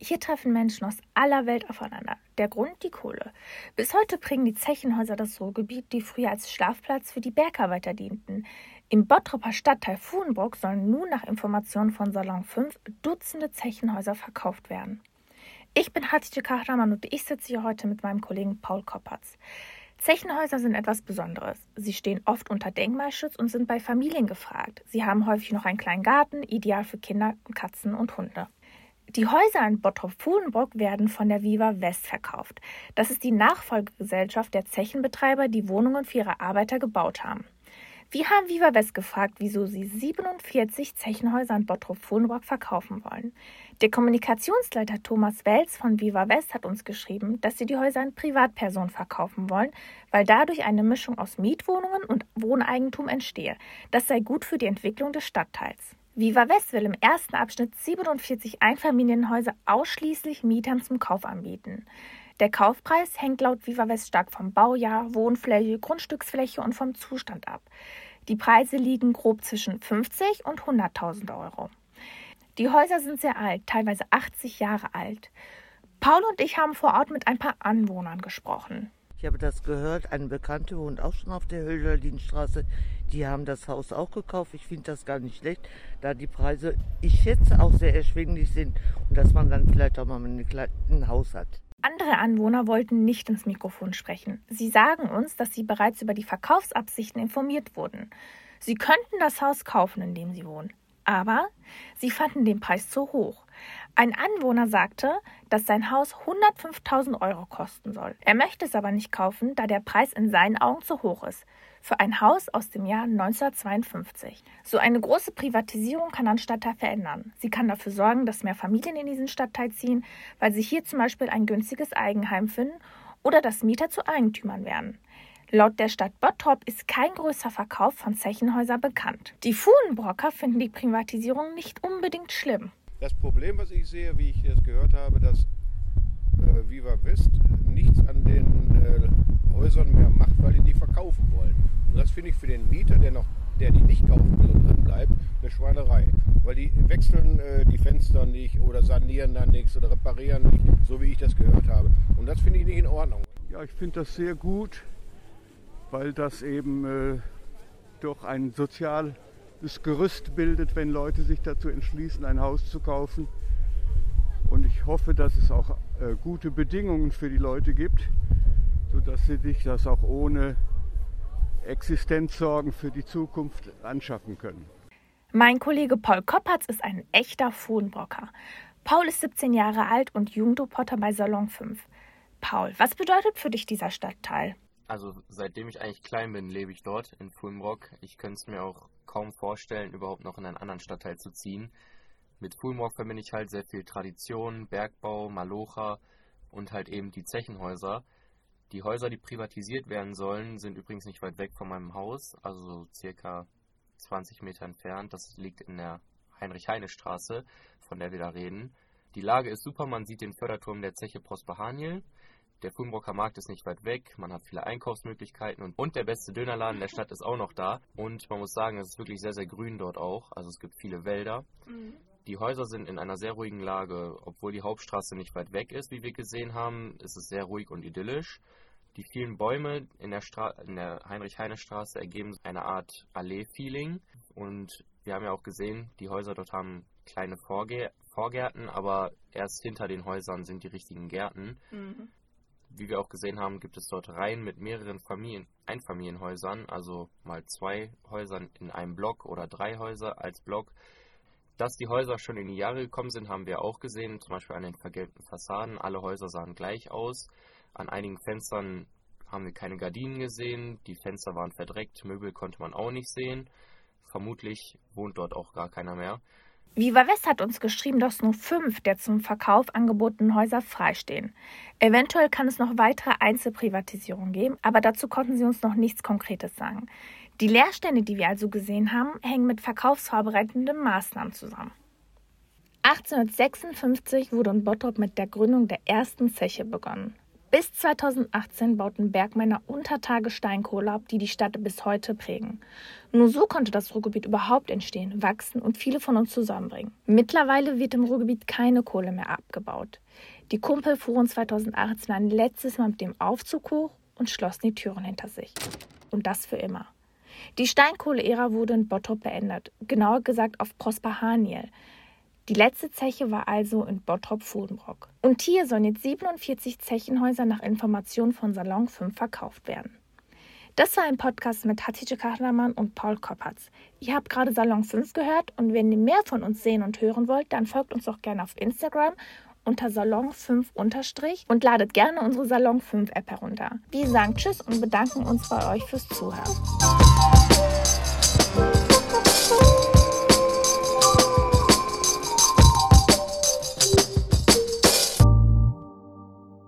Hier treffen Menschen aus aller Welt aufeinander. Der Grund die Kohle. Bis heute prägen die Zechenhäuser das Ruhrgebiet, die früher als Schlafplatz für die Bergarbeiter dienten. Im Bottroper Stadtteil Fuhenburg sollen nun nach Informationen von Salon 5 Dutzende Zechenhäuser verkauft werden. Ich bin Hatice Kahraman und ich sitze hier heute mit meinem Kollegen Paul Koppertz. Zechenhäuser sind etwas Besonderes. Sie stehen oft unter Denkmalschutz und sind bei Familien gefragt. Sie haben häufig noch einen kleinen Garten, ideal für Kinder, Katzen und Hunde. Die Häuser in Bottrop-Fuhlenburg werden von der Viva West verkauft. Das ist die Nachfolgegesellschaft der Zechenbetreiber, die Wohnungen für ihre Arbeiter gebaut haben. Wir haben Viva West gefragt, wieso sie 47 Zechenhäuser in Bottrop-Fuhlenburg verkaufen wollen. Der Kommunikationsleiter Thomas Welz von Viva West hat uns geschrieben, dass sie die Häuser an Privatpersonen verkaufen wollen, weil dadurch eine Mischung aus Mietwohnungen und Wohneigentum entstehe. Das sei gut für die Entwicklung des Stadtteils. Viva West will im ersten Abschnitt 47 Einfamilienhäuser ausschließlich Mietern zum Kauf anbieten. Der Kaufpreis hängt laut Viva West stark vom Baujahr, Wohnfläche, Grundstücksfläche und vom Zustand ab. Die Preise liegen grob zwischen 50 und 100.000 Euro. Die Häuser sind sehr alt, teilweise 80 Jahre alt. Paul und ich haben vor Ort mit ein paar Anwohnern gesprochen. Ich habe das gehört, eine Bekannte wohnt auch schon auf der Hölderlinstraße. Die haben das Haus auch gekauft. Ich finde das gar nicht schlecht, da die Preise, ich schätze, auch sehr erschwinglich sind und dass man dann vielleicht auch mal ein Haus hat. Andere Anwohner wollten nicht ins Mikrofon sprechen. Sie sagen uns, dass sie bereits über die Verkaufsabsichten informiert wurden. Sie könnten das Haus kaufen, in dem sie wohnen. Aber sie fanden den Preis zu hoch. Ein Anwohner sagte, dass sein Haus 105.000 Euro kosten soll. Er möchte es aber nicht kaufen, da der Preis in seinen Augen zu hoch ist für ein Haus aus dem Jahr 1952. So eine große Privatisierung kann ein Stadtteil verändern. Sie kann dafür sorgen, dass mehr Familien in diesen Stadtteil ziehen, weil sie hier zum Beispiel ein günstiges Eigenheim finden oder dass Mieter zu Eigentümern werden. Laut der Stadt Bottrop ist kein größer Verkauf von Zechenhäusern bekannt. Die Fuhlenbrocker finden die Privatisierung nicht unbedingt schlimm. Das Problem, was ich sehe, wie ich das gehört habe, dass äh, Viva West nichts an den äh, Häusern mehr macht, weil die die verkaufen wollen. Und das finde ich für den Mieter, der noch der die nicht kaufen will und drin bleibt, eine Schweinerei. Weil die wechseln äh, die Fenster nicht oder sanieren dann nichts oder reparieren nicht, so wie ich das gehört habe. Und das finde ich nicht in Ordnung. Ja, ich finde das sehr gut, weil das eben äh, doch ein soziales Gerüst bildet, wenn Leute sich dazu entschließen, ein Haus zu kaufen. Und ich hoffe, dass es auch äh, gute Bedingungen für die Leute gibt, sodass sie sich das auch ohne Existenzsorgen für die Zukunft anschaffen können. Mein Kollege Paul Koppertz ist ein echter Fohnbrocker. Paul ist 17 Jahre alt und Jugendreporter bei Salon 5. Paul, was bedeutet für dich dieser Stadtteil? Also seitdem ich eigentlich klein bin, lebe ich dort in Fulmrock. Ich könnte es mir auch kaum vorstellen, überhaupt noch in einen anderen Stadtteil zu ziehen. Mit Fulmrock verbinde ich halt sehr viel Tradition, Bergbau, Malocha und halt eben die Zechenhäuser. Die Häuser, die privatisiert werden sollen, sind übrigens nicht weit weg von meinem Haus, also circa 20 Meter entfernt. Das liegt in der Heinrich-Heine-Straße, von der wir da reden. Die Lage ist super, man sieht den Förderturm der Zeche Prosper Haniel. Der Fulmbrocker Markt ist nicht weit weg, man hat viele Einkaufsmöglichkeiten und, und der beste Dönerladen der Stadt ist auch noch da. Und man muss sagen, es ist wirklich sehr, sehr grün dort auch. Also es gibt viele Wälder. Mhm. Die Häuser sind in einer sehr ruhigen Lage. Obwohl die Hauptstraße nicht weit weg ist, wie wir gesehen haben, ist es sehr ruhig und idyllisch. Die vielen Bäume in der, der Heinrich-Heine-Straße ergeben eine Art Allee-Feeling. Und wir haben ja auch gesehen, die Häuser dort haben kleine Vorgär Vorgärten, aber erst hinter den Häusern sind die richtigen Gärten. Mhm. Wie wir auch gesehen haben, gibt es dort Reihen mit mehreren Familien, Einfamilienhäusern, also mal zwei Häusern in einem Block oder drei Häuser als Block. Dass die Häuser schon in die Jahre gekommen sind, haben wir auch gesehen, zum Beispiel an den vergelbten Fassaden. Alle Häuser sahen gleich aus. An einigen Fenstern haben wir keine Gardinen gesehen, die Fenster waren verdreckt, Möbel konnte man auch nicht sehen. Vermutlich wohnt dort auch gar keiner mehr. Viva West hat uns geschrieben, dass nur fünf der zum Verkauf angebotenen Häuser freistehen. Eventuell kann es noch weitere Einzelprivatisierungen geben, aber dazu konnten sie uns noch nichts Konkretes sagen. Die Leerstände, die wir also gesehen haben, hängen mit verkaufsvorbereitenden Maßnahmen zusammen. 1856 wurde in Bottrop mit der Gründung der ersten Zeche begonnen. Bis 2018 bauten Bergmänner unter Tage Steinkohle ab, die die Stadt bis heute prägen. Nur so konnte das Ruhrgebiet überhaupt entstehen, wachsen und viele von uns zusammenbringen. Mittlerweile wird im Ruhrgebiet keine Kohle mehr abgebaut. Die Kumpel fuhren 2018 ein letztes Mal mit dem Aufzug hoch und schlossen die Türen hinter sich. Und das für immer. Die Steinkohle-Ära wurde in Bottrop beendet, genauer gesagt auf Prosper Haniel. Die letzte Zeche war also in Bottrop-Fudenbrock. Und hier sollen jetzt 47 Zechenhäuser nach Informationen von Salon 5 verkauft werden. Das war ein Podcast mit Hatice Kahraman und Paul Koppatz. Ihr habt gerade Salon 5 gehört und wenn ihr mehr von uns sehen und hören wollt, dann folgt uns doch gerne auf Instagram unter Salon 5 unterstrich und ladet gerne unsere Salon 5 App herunter. Wir sagen Tschüss und bedanken uns bei euch fürs Zuhören.